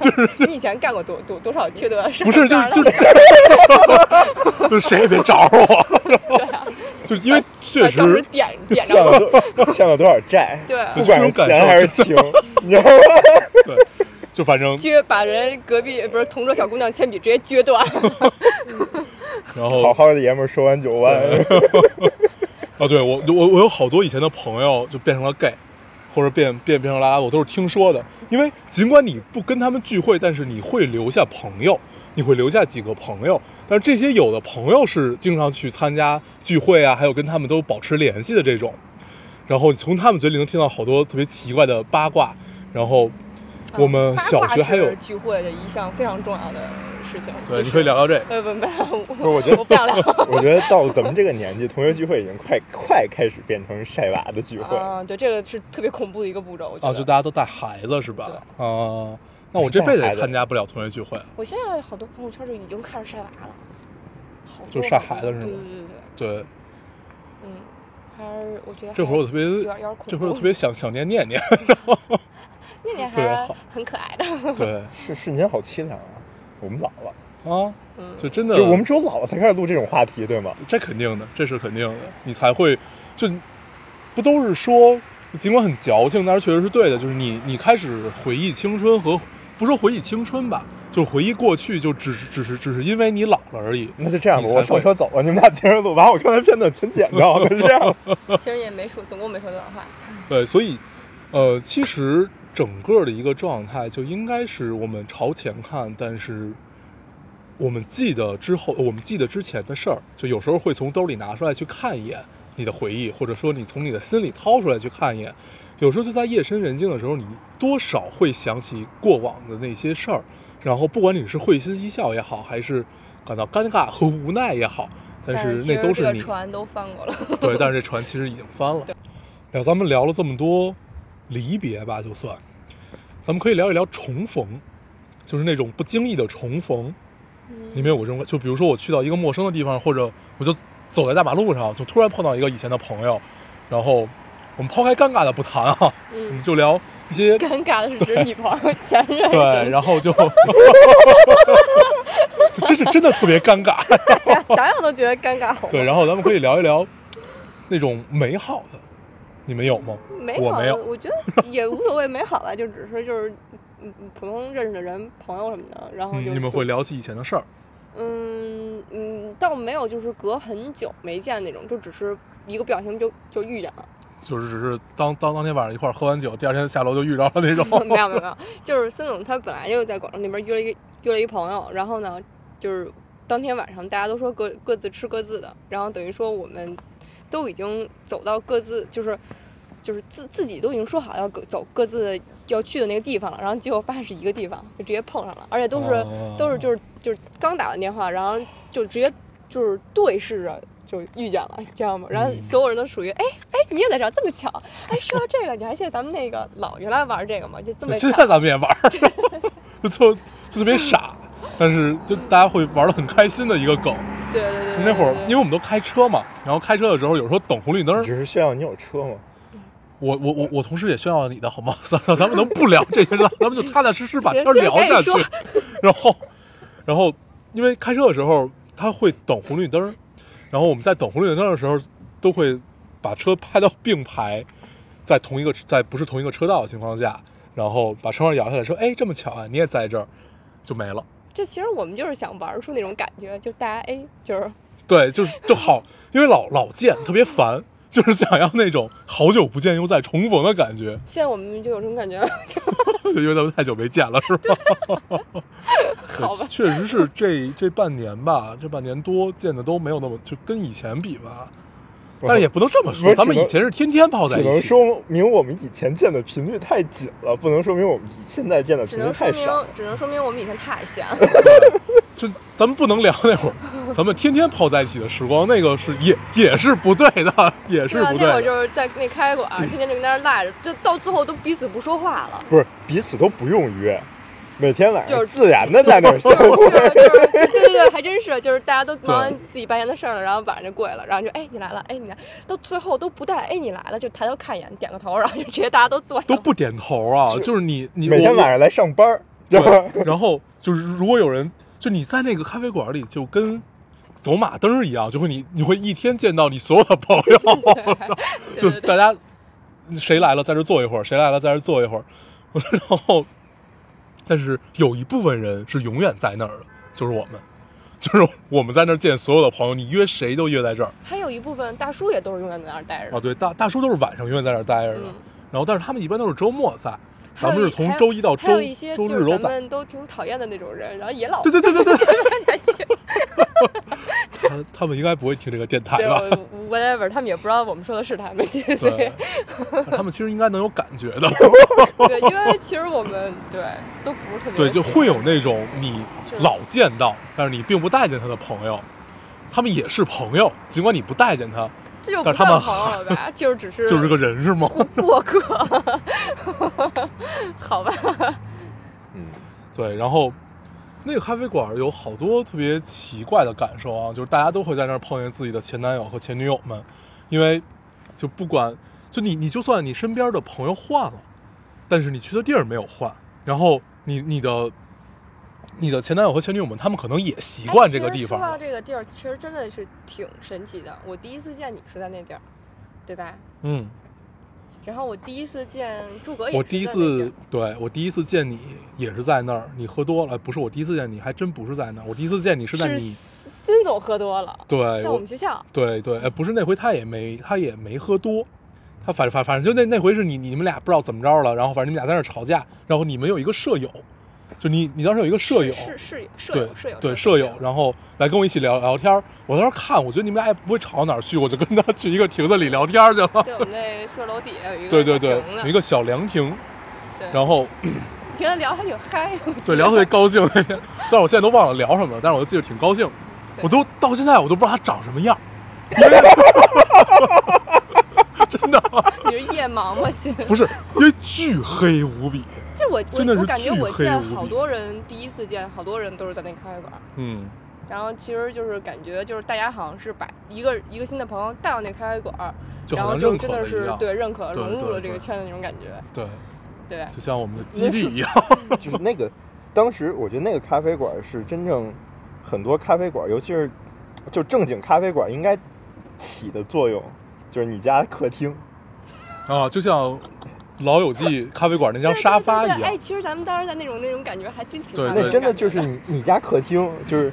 就是你以前干过多多多少缺德的事儿？不是就是就是 就是谁也别找着我，就是因为确实点点着欠了。多欠了多少债？对不管是钱还是情，你知道吗？对，就反正撅把人隔壁不是同桌小姑娘铅笔直接撅断，然后好好的爷们儿说完九万，啊，对我我我有好多以前的朋友就变成了 gay，或者变变变成拉拉，我都是听说的。因为尽管你不跟他们聚会，但是你会留下朋友，你会留下几个朋友。但是这些有的朋友是经常去参加聚会啊，还有跟他们都保持联系的这种。然后从他们嘴里能听到好多特别奇怪的八卦。然后我们小学还有聚会的一项非常重要的事情。对，就是你可以聊聊这个。呃不不不，不是我觉得我不想聊。我觉得到咱们这个年纪，同学聚会已经快快开始变成晒娃的聚会。啊，对，这个是特别恐怖的一个步骤。我觉啊，就大家都带孩子是吧？啊，那我这辈子也参加不了同学聚会。我现在好多朋友圈就已经开始晒娃了，好多就晒孩子是吗对对对对，对，嗯，还是我觉得这会儿我特别有点有点恐。这会儿我特别想想念念念。念念还很可爱的。对是 是，您好凄凉啊！我们老了，啊，嗯，就真的，就我们只有老了才开始录这种话题，对吗？这肯定的，这是肯定的，你才会就不都是说，就尽管很矫情，但是确实是对的，就是你你开始回忆青春和不说回忆青春吧，就是回忆过去，就只是只是只是因为你老了而已。那就这样吧，我上车走了，你们俩接着录，把我刚才片段全剪掉，那是这样。其实也没说，总共没说多少话。对，所以呃，其实整个的一个状态就应该是我们朝前看，但是。我们记得之后，我们记得之前的事儿，就有时候会从兜里拿出来去看一眼你的回忆，或者说你从你的心里掏出来去看一眼。有时候就在夜深人静的时候，你多少会想起过往的那些事儿，然后不管你是会心一笑也好，还是感到尴尬和无奈也好，但是那都是你船都翻过了。对，但是这船其实已经翻了。聊咱们聊了这么多离别吧，就算，咱们可以聊一聊重逢，就是那种不经意的重逢。嗯你没有过这种？就比如说我去到一个陌生的地方，或者我就走在大马路上，就突然碰到一个以前的朋友，然后我们抛开尴尬的不谈啊，我嗯们，就聊一些 尴尬的是指女朋友、前任。对，然后就 就真是真的特别尴尬。想想都觉得尴尬。对，然后咱们可以聊一聊那种美好的，你们有吗？美好的，我没有我觉得也无所谓美好吧，就只是就是嗯嗯普通认识的人、朋友什么的，然后就嗯，你们会聊起以前的事儿。嗯嗯，倒没有就是隔很久没见那种，就只是一个不小心就就遇见了。就是只是当当当天晚上一块儿喝完酒，第二天下楼就遇着了那种。没有没有没有，就是孙总他本来就在广州那边约了一个约了一朋友，然后呢，就是当天晚上大家都说各各自吃各自的，然后等于说我们都已经走到各自就是就是自自己都已经说好要各走各自要去的那个地方了，然后结果发现是一个地方，就直接碰上了，而且都是、哦都是就是就是刚打完电话，然后就直接就是对视着。就遇见了，知道吗？然后嗯所有人都属于，哎哎，你也在这儿，这么巧！哎，说到这个，你还记得咱们那个老原来玩这个吗？就这么现在。咱们也玩，就特就特别傻，但是就大家会玩的很开心的一个梗。对对对对，那会儿因为我们都开车嘛，然后开车的时候有时候等红绿灯，只是炫耀你有车吗？我我我我同时也炫耀你的好吗？咱咱咱们能不聊这些了，咱们就踏踏实实把天聊下去。然后，然后因为开车的时候他会等红绿灯儿，然后我们在等红绿灯的时候都会把车拍到并排，在同一个在不是同一个车道的情况下，然后把车窗摇下来说：“哎，这么巧啊，你也在这儿。”就没了。这其实我们就是想玩出那种感觉，就大家哎，就是对，就是就好，因为老老见特别烦。就是想要那种好久不见又再重逢的感觉，现在我们就有这种感觉，就 因为咱们太久没见了，是吧？好吧确实是这这半年吧，这半年多见的都没有那么，就跟以前比吧。但是也不能这么说，咱们以前是天天泡在一起只能。说明我们以前见的频率太紧了，不能说明我们现在见的频率能说明太少。只能说明我们以前太闲了。就咱们不能聊那会儿，咱们天天泡在一起的时光，那个是也也是不对的，也是不对的，那会儿。就是在那开馆，天天就跟那儿赖着，就到最后都彼此不说话了。不是彼此都不用约，每天晚上就是自然的在那儿相就是会。就是就是对对对，还真是，就是大家都忙完自己白天的事儿了，然后晚上就跪了，然后就哎你来了，哎你来，到最后都不带哎你来了，就抬头看一眼，点个头，然后就直接大家都坐下。都不点头啊，就是你你每天晚上来上班儿，知道吗？对，然后就是如果有人，就你在那个咖啡馆里，就跟走马灯一样，就会你你会一天见到你所有的朋友，就大家谁来了在这坐一会儿，谁来了在这坐一会儿，然后但是有一部分人是永远在那儿的，就是我们。就是我们在那儿见所有的朋友，你约谁都约在这儿还有一部分大叔也都是永远在那儿待着啊。。对，大大叔都是晚上永远在那儿待着的，嗯然后但是他们一般都是周末在，咱们是从周一到周周日都在。们都挺讨厌的那种人，然后也老对对对对对。他他们应该不会听这个电台吧？，whatever，他们也不知道我们说的是他们，对，他们其实应该能有感觉的。对，因为其实我们对都不是特别对，就会有那种你老见到，但是你并不待见他的朋友，他们也是朋友，尽管你不待见他，这就不但是他们算朋友了 吧？就是只是就是个人是吗？过客，好吧？嗯，对，然后那个咖啡馆有好多特别奇怪的感受啊，就是大家都会在那儿碰见自己的前男友和前女友们，因为就不管就你你就算你身边的朋友换了，但是你去的地儿没有换，然后你你的你的前男友和前女友们，他们可能也习惯这个地方说到，这个地儿，其实真的是挺神奇的。我第一次见你是在那地儿，对吧？嗯。然后我第一次见诸葛也我第一次对我第一次见你也是在那儿，你喝多了，不是我第一次见你，还真不是在那儿，我第一次见你是在是你孙总喝多了，对在我我们学校。对对，哎，不是那回他也没他也没喝多，他反反反正就那那回是你你们俩不知道怎么着了，然后反正你们俩在那儿吵架，然后你们有一个舍友，就你你当时有一个舍友，是是是舍友舍友对舍舍友，然后来跟我一起聊聊天儿，我当时看，我觉得你们俩也不会吵到哪儿去，我就跟他去一个亭子里聊天去了，对我们那宿舍楼底下有一个对对对一个小凉亭，对，然后。跟他聊还挺嗨，对，聊特别高兴。那天，但是我现在都忘了聊什么了，但是我就记得挺高兴。我都到现在我都不知道他长什么样，真的 你是夜盲吗？亲，不是，因为巨黑无比。这我我真的我感觉我见好多人第一次见，好多人都是在那咖啡馆。嗯，然后其实就是感觉就是大家好像是把一个一个新的朋友带到那咖啡馆儿，然后就真的是。对认可融入了这个圈子那种感觉。对，对，就像我们的基地一样。就是那个，当时我觉得那个咖啡馆是真正很多咖啡馆，尤其是就正经咖啡馆应该起的作用，就是你家客厅。啊，就像《老友记》咖啡馆那张沙发一对对对对哎，其实咱们当时在那种那种感觉还真挺对像那真的就是你你家客厅，就是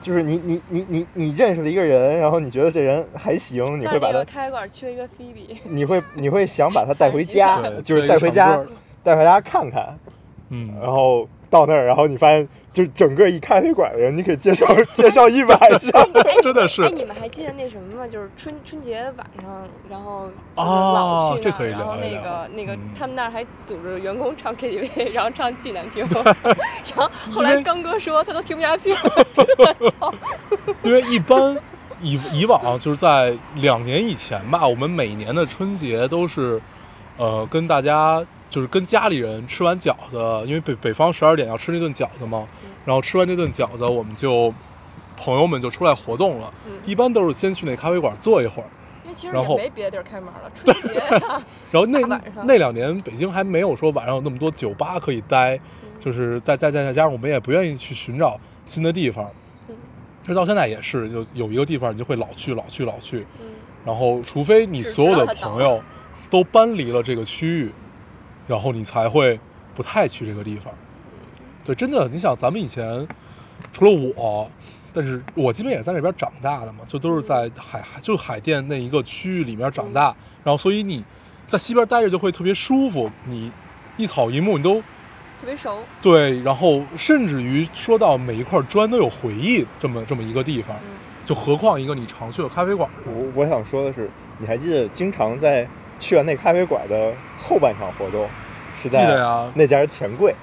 就是你你你你你认识了一个人，然后你觉得这人还行，你会把他那个咖啡馆缺一个菲比，你会你会想把他带回 家对，，就是带回家带回家看看，嗯，然后到那儿，然后你发现就整个一咖啡馆的人，你可以介绍 介绍一晚上。真的是哎，你们还记得那什么吗？就是春春节晚上，然后就是哦老去那儿，这可以然后那聊一聊个那个嗯他们那儿还组织员工唱 KTV，然后唱巨难听，然后后来刚哥说他都听不下去了，因为一般以以往就是在两年以前吧，我们每年的春节都是，呃，跟大家就是跟家里人吃完饺子，因为北北方十二点要吃那顿饺子嘛，然后吃完那顿饺子，我们就朋友们就出来活动了，嗯。一般都是先去那咖啡馆坐一会儿，因为其实然后也没别的地儿开门了，春节。呀，然后那 那两年北京还没有说晚上有那么多酒吧可以待，嗯。就是再再再再加上我们也不愿意去寻找新的地方，嗯。其实到现在也是，就有一个地方你就会老去老去老去，嗯，然后除非你所有的朋友都搬离了这个区域，然后你才会不太去这个地方。对，真的，你想咱们以前除了我，但是我基本也在那边长大的嘛，就都是在海海就海淀那一个区域里面长大，然后所以你在西边待着就会特别舒服，你一草一木你都特别熟。对，然后甚至于说到每一块砖都有回忆这么这么一个地方，嗯，就何况一个你常去的咖啡馆？我我想说的是，你还记得经常在去了那咖啡馆的后半场活动是在呀那家钱柜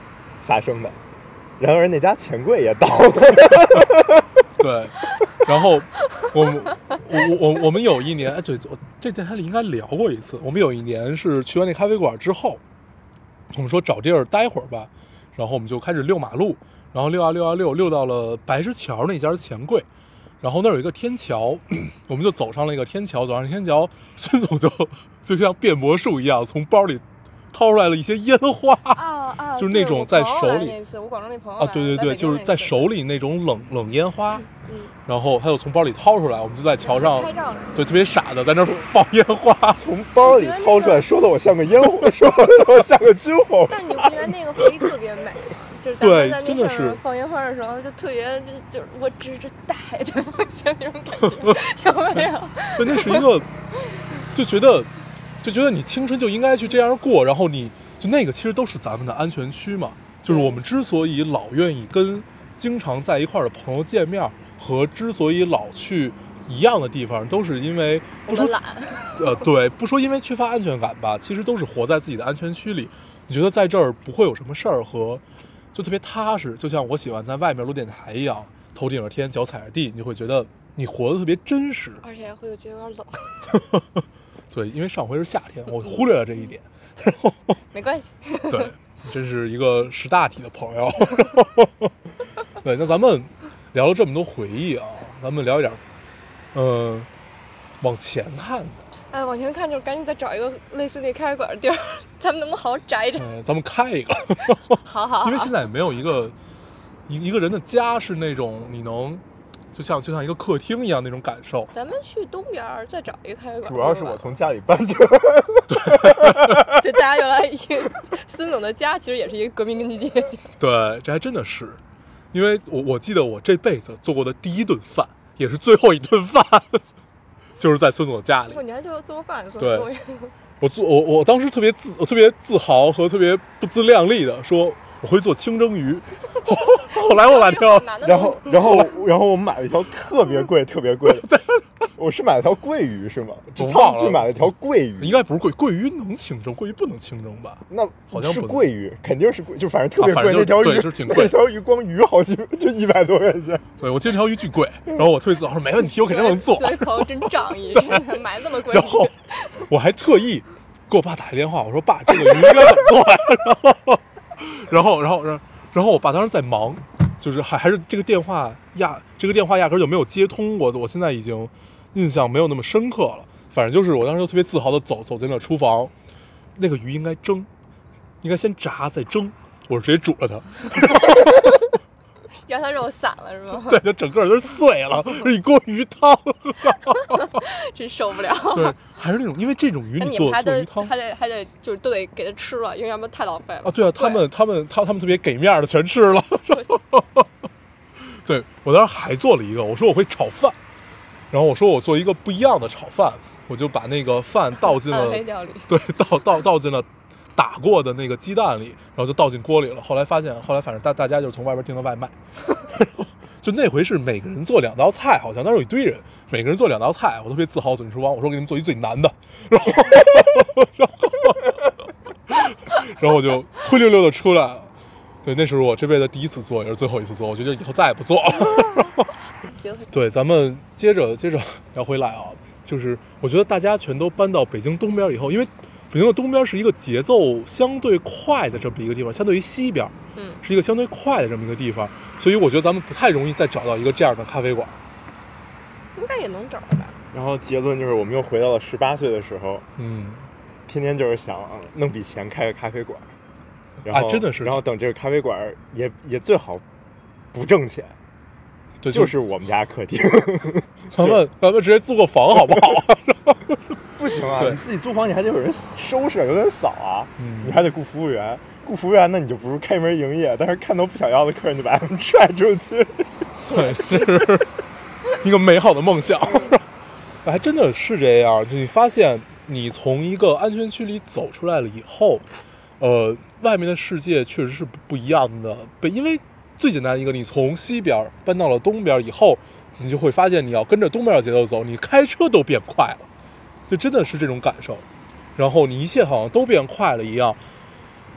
发生的，然而那家钱柜也倒了。对，然后我们我我我我们有一年，哎，对，我这电台里应该聊过一次。我们有一年是去完那咖啡馆之后，我们说找地儿待会儿吧，然后我们就开始遛马路，然后溜啊溜啊溜，溜到了白石桥那家钱柜，然后那儿有一个天桥，我们就走上了一个天桥，走上天桥，孙总就就像变魔术一样，从包里掏出来了一些烟花。啊啊，就是那种在手里来那次，我广州那朋友啊，对对对，就是在手里那种冷冷烟花，嗯，然后他就从包里掏出来，我们就在桥上拍照呢。对，特别傻的在那儿放烟花。从包里掏出来，说的我像个烟火，说的我像个军火。但你不觉得那个回忆特别美？就是咱对们在真的是那上放烟花的时候，就特别就就我指着大海在放下那种感觉，有没有？对，那是一个，就觉得就觉得你青春就应该去这样过，然后你就那个其实都是咱们的安全区嘛。就是我们之所以老愿意跟经常在一块儿的朋友见面，和之所以老去一样的地方，都是因为不说懒，呃，对，不说因为缺乏安全感吧，其实都是活在自己的安全区里。你觉得在这儿不会有什么事儿和就特别踏实，就像我喜欢在外面录电台一样，头顶着天，脚踩着地，你会觉得你活得特别真实。而且会觉得有点冷，对，因为上回是夏天，我忽略了这一点。没关系。对，真是一个识大体的朋友。对，那咱们聊了这么多回忆啊，咱们聊一点，嗯、往前看的。哎，往前看就是赶紧再找一个类似那咖啡馆的地儿，咱们能不能好好宅着？呃，咱们开一个。好好好，因为现在也没有一个一一个人的家是那种你能就像就像一个客厅一样那种感受。咱们去东边儿再找一个咖啡馆。主要是我从家里搬出 对大家原来一个孙总的家其实也是一个革命根据地。对，这还真的是，因为我我记得我这辈子做过的第一顿饭，也是最后一顿饭，就是在孙总家里，。你还就做饭，说对我我做我我当时特别自我特别自豪和特别不自量力的说我会做清蒸鱼，后后来我把这 然后，然后，然后我买了一条特别贵、特别贵的，我是买了条桂鱼是吗？我忘了就买了条桂鱼，应该不是桂桂鱼能清蒸，桂鱼不能清蒸吧？那好像不能桂鱼，肯定是贵，就反正特别贵。啊那条鱼是挺贵那条鱼光鱼好几 就一百多块钱。对我记得那条鱼巨贵，然后我特别自豪说没问题，我肯定能做。作为朋友真仗义，真的买那么贵。然后我还特意给我爸打一电话，我说爸，这个鱼应该怎么做呀？然后，然后，然后，然后，然后我爸当时在忙，就是还还是这个电话压这个电话压根就没有接通，我我现在已经印象没有那么深刻了。反正就是我当时就特别自豪的走走进了厨房，那个鱼应该蒸，应该先炸再蒸，我是直接煮了它，让它肉散了是吗？对，就整个都碎了，是一锅鱼汤。真受不了。对，还是那种因为这种鱼那你做做鱼汤还得还得就是都得给它吃了，因为要不然太浪费了。啊，对啊，他们他们他他们特别给面儿的全吃了。对我当时还做了一个，我说我会炒饭，然后我说我做一个不一样的炒饭，我就把那个饭倒进了，黑料理。对，倒倒倒进了打过的那个鸡蛋里，然后就倒进锅里了。后来发现，后来反正大大家就是从外边订的外卖，就那回是每个人做两道菜，好像当时有一堆人，每个人做两道菜，我特别自豪走进厨王，我说给你们做一最难的，然后然后然后我就灰溜溜的出来了。对，那是我这辈子第一次做，也是最后一次做。我觉得以后再也不做了。对，咱们接着接着聊回来啊，就是我觉得大家全都搬到北京东边以后，因为北京的东边是一个节奏相对快的这么一个地方，相对于西边嗯，是一个相对快的这么一个地方，所以我觉得咱们不太容易再找到一个这样的咖啡馆。应该也能找到吧？然后结论就是，我们又回到了十八岁的时候，嗯，天天就是想弄笔钱开个咖啡馆，然后、啊真的是然后等这个咖啡馆也也最好不挣钱，对，就是我们家客厅。咱们咱们直接租个房好不好啊？不行啊，你自己租房你还得有人收拾，有人扫啊，嗯你还得雇服务员。雇服务员，那你就不如开门营业，但是看到不想要的客人就把他们踹出去。对，是一个美好的梦想。还真的是这样，就你发现你从一个安全区里走出来了以后，呃，外面的世界确实是不不一样的。被因为最简单一个，你从西边搬到了东边以后，你就会发现你要跟着东边的节奏走，你开车都变快了，就真的是这种感受。然后你一切好像都变快了一样，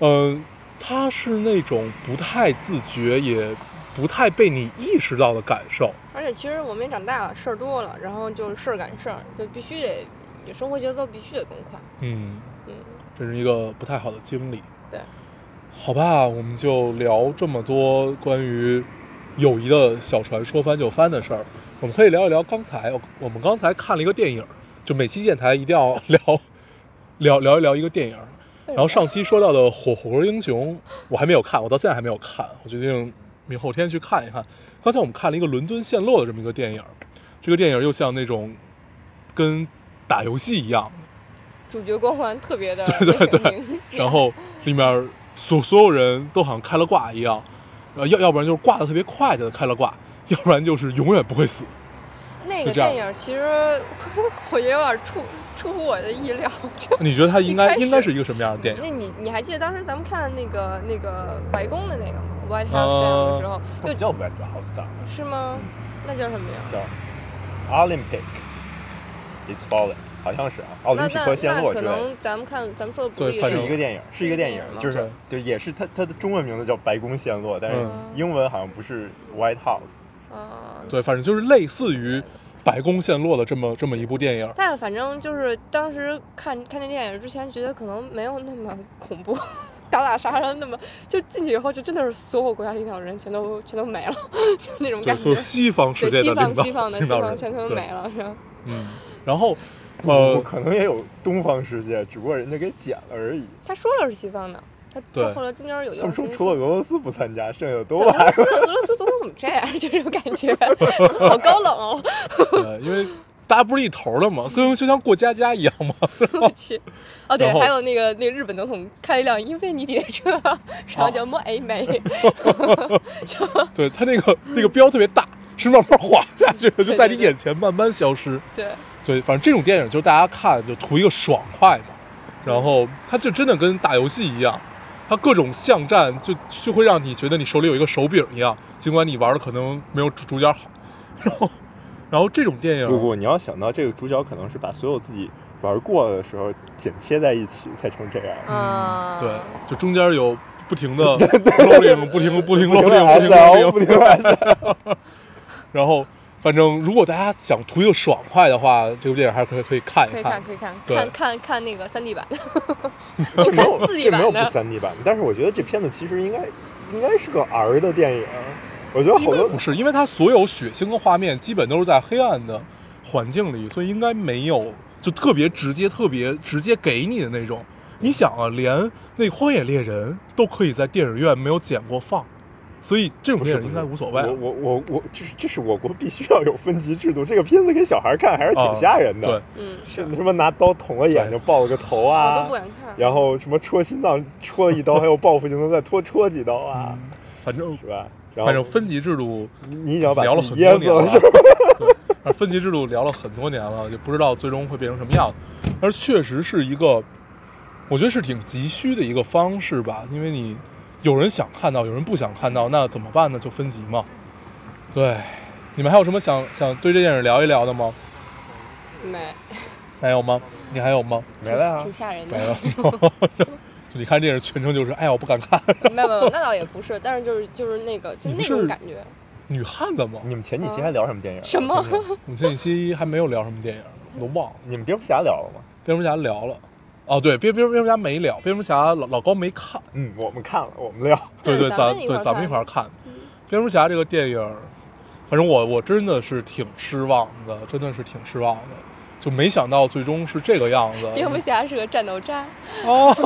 嗯、它是那种不太自觉，也不太被你意识到的感受。而且其实我们也长大了，事儿多了，然后就事儿赶事儿，就必须得，生活节奏必须得更快。嗯，嗯，这是一个不太好的经历。对，好吧，我们就聊这么多关于友谊的小船说翻就翻的事儿。我们可以聊一聊刚才我们刚才看了一个电影，就每期电台一定要聊聊聊一聊一个电影。然后上期说到的《火火锅英雄》，我还没有看，我到现在还没有看，我决定明后天去看一看。刚才我们看了一个伦敦陷落的这么一个电影，这个电影又像那种跟打游戏一样，主角光环特别的对对对然后里面所所有人都好像开了挂一样，呃，要要不然就是挂的特别快的开了挂，要不然就是永远不会死。那个电影其实 我觉得有点出出乎我的意料。你觉得它应该应该是一个什么样的电影那？你你还记得当时咱们看那个那个白宫的那个吗？White 呃 House Down 的时候，不叫 Red House Down，是吗？那叫什么呀？叫 Olympic is Falling，好像是啊，奥林匹克陷落之类的。能咱们看咱们说的不是一个电影是一个电影，就是就也是它它的中文名字叫《白宫陷落》，但是嗯英文好像不是 White House。啊。对，反正就是类似于白宫陷落的这么这么一部电影。但反正就是当时看看那电影之前，觉得可能没有那么恐怖，打打杀杀那么，就进去以后就真的是所有国家领导人全都全都没了，就那种，感觉。所有西方世界对西的领导方西方的西领导人，方全都对没了，是吧？嗯，然后不呃，可能也有东方世界，只不过人家给剪了而已。他说了是西方的，他对到后来中间有一他们说除了俄罗斯不参加，剩下的都俄罗来斯俄罗斯总统怎么这样？就这种感觉，好高冷哦！呃，因为大家不是一头的嘛，跟就像过家家一样嘛。对不起。哦，对，还有那个那个日本总统开一辆英菲尼迪的车，然后叫莫 A 美，对他那个那个标特别大，是慢慢滑下去的，就在你眼前慢慢消失。对，对，反正这种电影就是大家看就图一个爽快嘛，然后它就真的跟打游戏一样，它各种巷战就就会让你觉得你手里有一个手柄一样，尽管你玩的可能没有主主角好，然后然后这种电影不不，你要想到这个主角可能是把所有自己玩过的时候剪切在一起才成这样。嗯，对，就中间有不停的 loading，不停不停 loading，不停 SL，不停的 SL，然后反正如果大家想图一个爽快的话，这部电影还是可以可以看一可以看，可以看，看看看那个三 D 版的，没有看四 D 这没有不版的。三 D 版的，但是我觉得这片子其实应该应该是个 R 的电影。我觉得好多应该不是，因为它所有血腥的画面基本都是在黑暗的环境里，所以应该没有就特别直接、特别直接给你的那种。你想啊，连那《荒野猎人》都可以在电影院没有剪过放，所以这种不是电影应该无所谓啊。我我我我，这是这是我国必须要有分级制度。这个片子给小孩看还是挺啊吓人的。对，嗯，是什么拿刀捅了眼睛，爆了个头我啊，都不敢看。然后什么戳心脏戳了一刀，还有报复性的再戳戳几刀啊，反正是吧？然后反正分级制度你你已经要把聊了很多年了，是吧？对，而分级制度聊了很多年了，就不知道最终会变成什么样子。但是确实是一个，我觉得是挺急需的一个方式吧，因为你有人想看到，有人不想看到，那怎么办呢？就分级嘛。对，你们还有什么想想对这电影聊一聊的吗？没，没有吗？你还有吗？没了啊挺，吓人的没。了。就你看电影全程就是，哎呀，我不敢看。没有没有，那倒也不是，但是就是就是那个就那种感觉。女汉子嘛。你们前几期还聊什么电影？什么我们前几期还没有聊什么电影，我都忘了。你们蝙蝠侠聊了吗？蝙蝠侠聊了，哦，对，蝙蝙蝙蝠侠没聊，蝙蝠侠老老高没看。嗯，我们看了，我们聊。对对，咱对咱们一块儿看。蝙蝠侠这个电影，反正我我真的是挺失望的，真的是挺失望的，就没想到最终是这个样子。蝙蝠侠是个战斗渣，哦，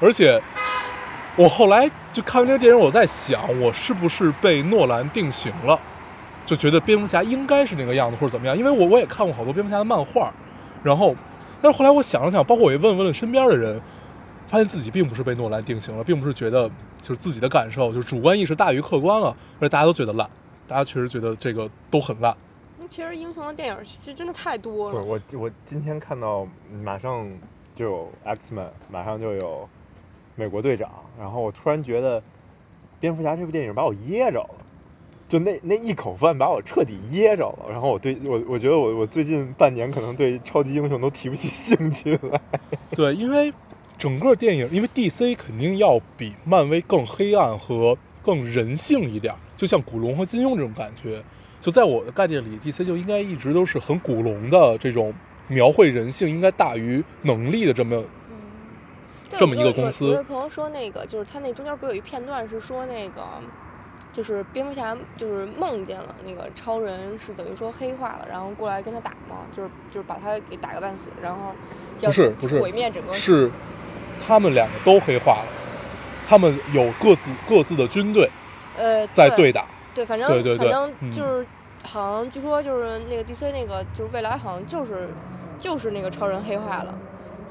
而且我后来就看完这个电影，我在想，我是不是被诺兰定型了？就觉得蝙蝠侠应该是那个样子，或者怎么样？因为我我也看过好多蝙蝠侠的漫画，然后，但是后来我想了想，包括我也问问了身边的人，发现自己并不是被诺兰定型了，并不是觉得就是自己的感受，就是主观意识大于客观了，而且大家都觉得烂，大家确实觉得这个都很烂。其实英雄的电影其实真的太多了。我我今天看到马上就有 X Men，马上就有美国队长，然后我突然觉得蝙蝠侠这部电影把我噎着了。就那那一口饭把我彻底噎着了，然后我对我我觉得我我最近半年可能对超级英雄都提不起兴趣来。对，因为整个电影，因为 DC 肯定要比漫威更黑暗和更人性一点儿，就像古龙和金庸这种感觉。就在我的概念里，DC 就应该一直都是很古龙的这种描绘人性应该大于能力的这么对这么一个公司有有朋友说那个，就是他那中间不有一片段是说那个，就是蝙蝠侠就是梦见了那个超人是等于说黑化了，然后过来跟他打嘛，就是就是把他给打个半死，然后要不是不是毁灭整个是他们两个都黑化了，他们有各自各自的军队呃在对打。对，反正对对对反正嗯就是、好像据说就是那个 DC 那个就是未来好像就是就是那个超人黑化了。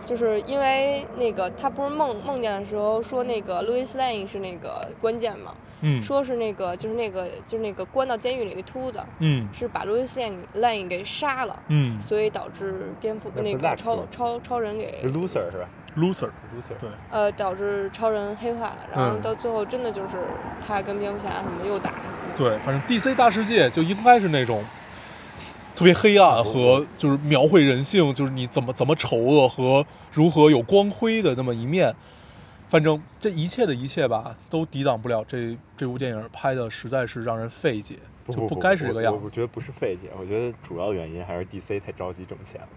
就是因为那个他不是梦梦见的时候说那个 Louis Lane 是那个关键嘛，嗯说是那个就是那个就是那个关到监狱里那秃子，嗯是把 Louis Lane Lane 给杀了，嗯所以导致蝙蝠那个超超超人给 loser 是吧，loser。？loser 对，呃导致超人黑化了，然后嗯到最后真的就是他跟蝙蝠侠什么又打什么的。对，反正 DC 大世界就应该是那种特别黑暗和就是描绘人性，就是你怎么怎么丑恶和如何有光辉的那么一面。反正这一切的一切吧，都抵挡不了这这部电影拍的实在是让人费解，就不不该是这个样子。我我觉得不是费解，我觉得主要原因还是 DC 太着急挣钱了，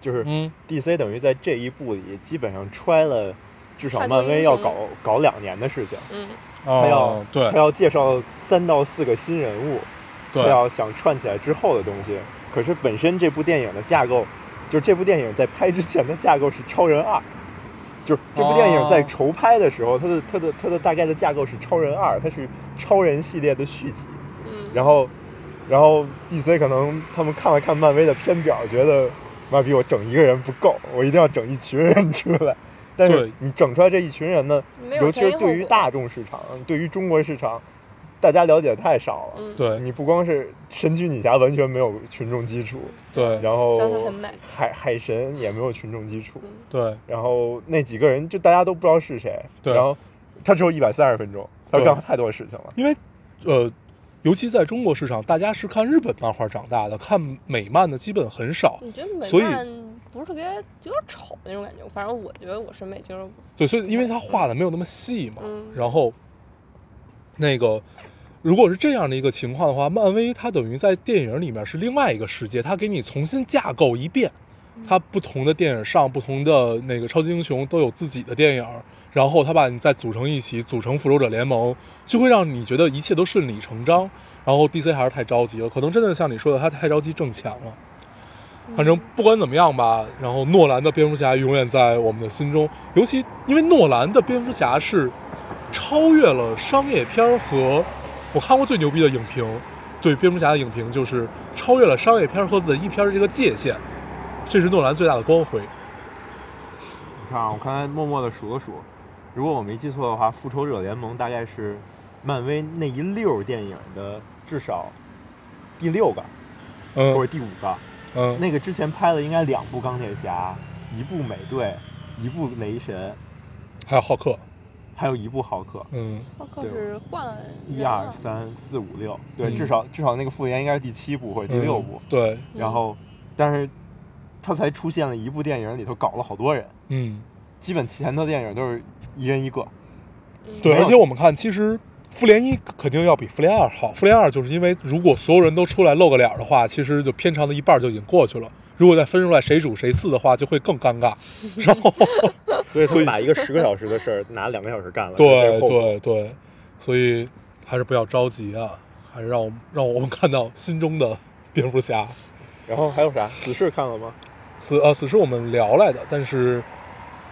就是嗯，DC 等于在这一部里基本上揣了至少漫威要搞搞两年的事情，嗯，他要、哦，对。他要介绍三到四个新人物，他对，要想串起来之后的东西。可是本身这部电影的架构，就是这部电影在拍之前的架构是超人二，就是这部电影在哦筹拍的时候，它的它的它的大概的架构是超人二，它是超人系列的续集。嗯，然后，然后 DC 可能他们看了看漫威的片表，觉得妈逼我整一个人不够，我一定要整一群人出来。但是你整出来这一群人呢，尤其是对于大众市场，对于中国市场，大家了解太少了。嗯，对。你不光是神奇女侠完全没有群众基础，对。然后海海神也没有群众基础，嗯对。然后那几个人就大家都不知道是谁，对。然后他只有一百三十分钟，他对干太多事情了。因为呃，尤其在中国市场，大家是看日本漫画长大的，看美漫的基本很少。你觉得美所以漫不是特别有点丑那种感觉？反正我觉得我审美就是对，所以因为他画的没有那么细嘛，嗯。然后那个如果是这样的一个情况的话，漫威它等于在电影里面是另外一个世界，它给你重新架构一遍。它不同的电影上，不同的那个超级英雄都有自己的电影，然后他把你再组成一起，组成复仇者联盟，就会让你觉得一切都顺理成章。然后 DC 还是太着急了，可能真的像你说的，他太着急挣钱了。反正不管怎么样吧，然后诺兰的蝙蝠侠永远在我们的心中，尤其因为诺兰的蝙蝠侠是超越了商业片和我看过最牛逼的影评，对蝙蝠侠的影评就是超越了商业片儿和文艺片儿这个界限，这是诺兰最大的光辉。你看啊，我刚才默默的数了数，如果我没记错的话，《复仇者联盟》大概是漫威那一溜电影的至少第六个嗯或嗯者第五个。嗯，那个之前拍了应该两部钢铁侠，一部美队，一部雷神，还有浩克，还有一部浩克。嗯浩克是换了一二三四五六，对，嗯至少至少那个复联应该是第七部或者第六部。嗯对，然后，但是他才出现了一部电影里头搞了好多人，嗯基本前头电影都是一人一个。嗯对，而且我们看，其实复联一肯定要比复联二好。复联二就是因为如果所有人都出来露个脸的话，其实就片长的一半就已经过去了。如果再分出来谁主谁次的话，就会更尴尬。然后，所以所以把一个十个小时的事儿拿两个小时干了。对对对，所以还是不要着急啊，还是让我让我们看到心中的蝙蝠侠。然后还有啥？死侍看了吗？死呃死侍我们聊来的，但是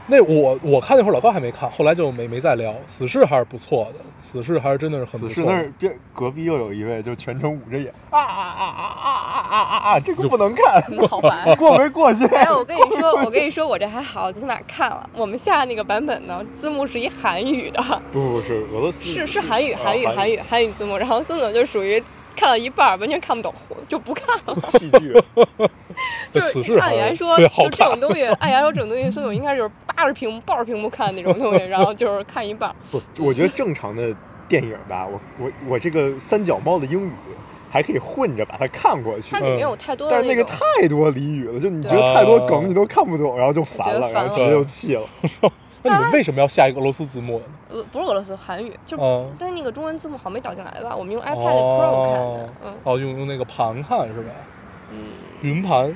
那我我看那会儿老高还没看，后来就没没再聊。死侍还是不错的，死侍还是真的是很不错的。死侍那儿边隔壁又有一位，就全程捂着眼啊啊啊啊啊啊啊啊啊！这个不能看，好烦。过没过去？哎，我 跟你说，我跟你说，我这还好，最起码看了。我们下那个版本呢，字幕是一韩语的，不不是俄罗斯，是是韩语，啊韩语，韩语，韩语字幕。然后孙总就属于看到一半完全看不懂，就不看了。戏剧。就是按理来说，就这种东西，按理来说这种东西，孙总应该就是扒着屏幕、抱着屏幕看那种东西，然后就是看一半。不，我觉得正常的电影吧，我我我这个三脚猫的英语还可以混着把它看过去它，里面有太多的但是那个太多俚语了，就你觉对得太多梗你都看不懂，然后就烦了，然后直接就气了。那你们为什么要下一个俄罗斯字幕呢？呃不是俄罗斯韩语，就是嗯但是那个中文字幕好像没导进来吧？我们用 iPad Pro 看哦的，嗯哦，用用那个盘看是吧？嗯，云盘。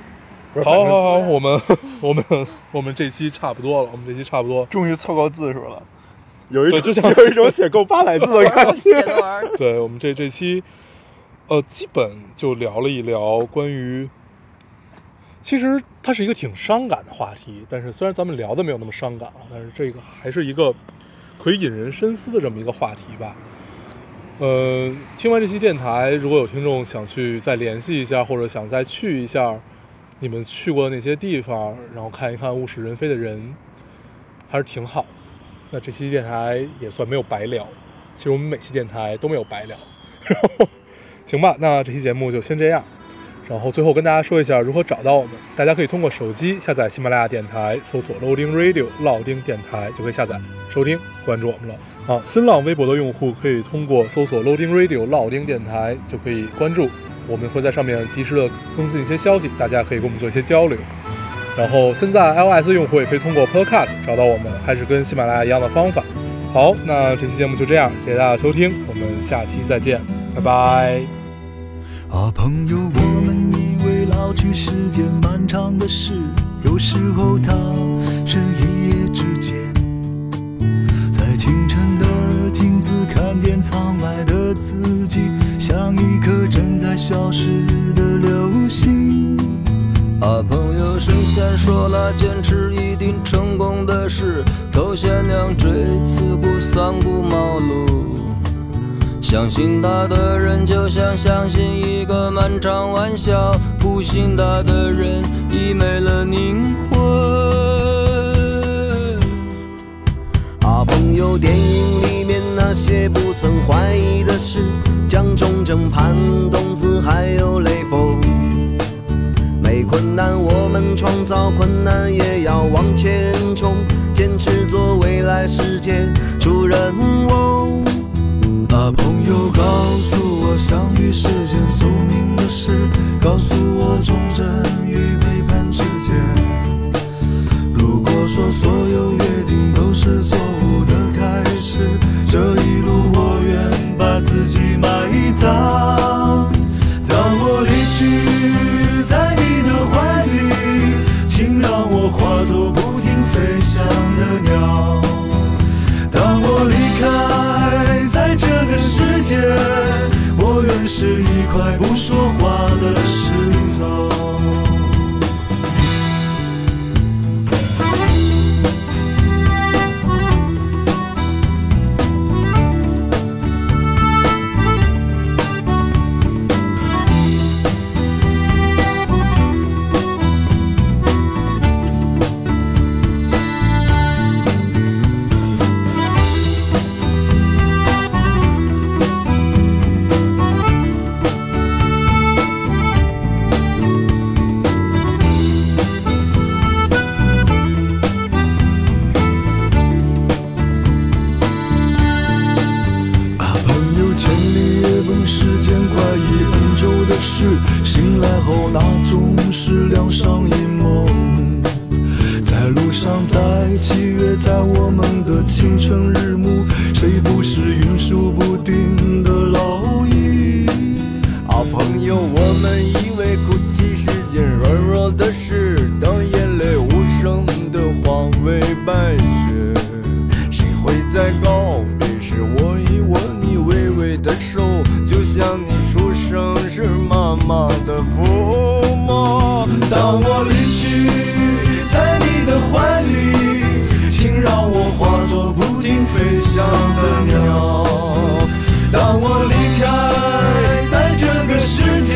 好好好，我们我们我们这期差不多了，我们这期差不多。终于凑够字数了，有一种对就像 有一种写够八百字的感觉。对我们这这期，呃，基本就聊了一聊关于，其实它是一个挺伤感的话题，但是虽然咱们聊的没有那么伤感啊，但是这个还是一个可以引人深思的这么一个话题吧。呃，听完这期电台，如果有听众想去再联系一下，或者想再去一下你们去过的那些地方，然后看一看物是人非的人，还是挺好。那这期电台也算没有白聊，其实我们每期电台都没有白聊。行吧，那这期节目就先这样。然后最后跟大家说一下如何找到我们，大家可以通过手机下载喜马拉雅电台，搜索 Loading Radio 老丁电台就可以下载收听关注我们了。好，新浪微博的用户可以通过搜索 Loading Radio 老丁电台就可以关注，我们会在上面及时的更新一些消息，大家可以跟我们做一些交流。然后现在 iOS 用户也可以通过 Podcast 找到我们，还是跟喜马拉雅一样的方法。好，那这期节目就这样，谢谢大家收听，我们下期再见，拜拜。啊，朋友，我老去是件漫长的事，有时候它是一夜之间。在清晨的镜子看见窗外的自己，像一颗正在消失的流星。啊，朋友，神仙说了，坚持一定成功的事，头悬梁锥刺股，三顾茅庐。相信他的人，就像相信一个漫长玩笑；不信他的人，已没了灵魂。啊，朋友，电影里面那些不曾怀疑的事，蒋中正、潘冬子还有雷锋。没困难，我们创造困难，也要往前冲，坚持做未来世界主人翁。啊，朋友，告诉我相遇是件宿命的事，告诉我忠贞当我离去，在你的怀里，请让我化作不停飞翔的鸟。当我离开在这个世界，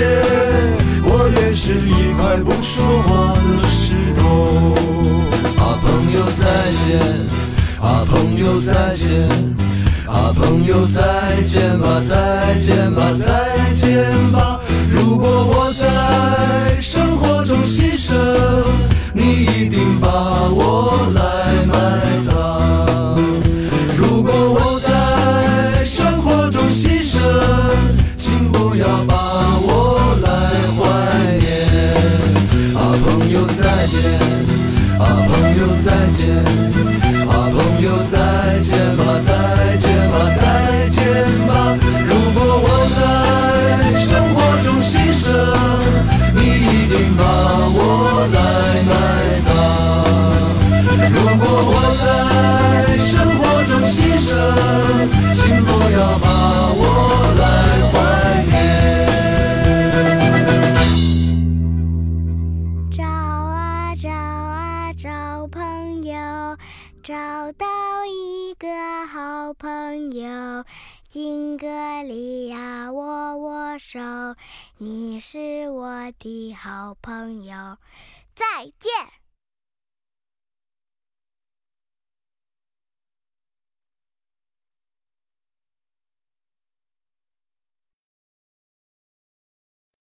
我也是一块不说话的石头。啊，朋友再见，啊，朋友再见。啊，朋友再见吧，再见吧，再见吧。如果我在你一定把我手，你是我的好朋友。再见。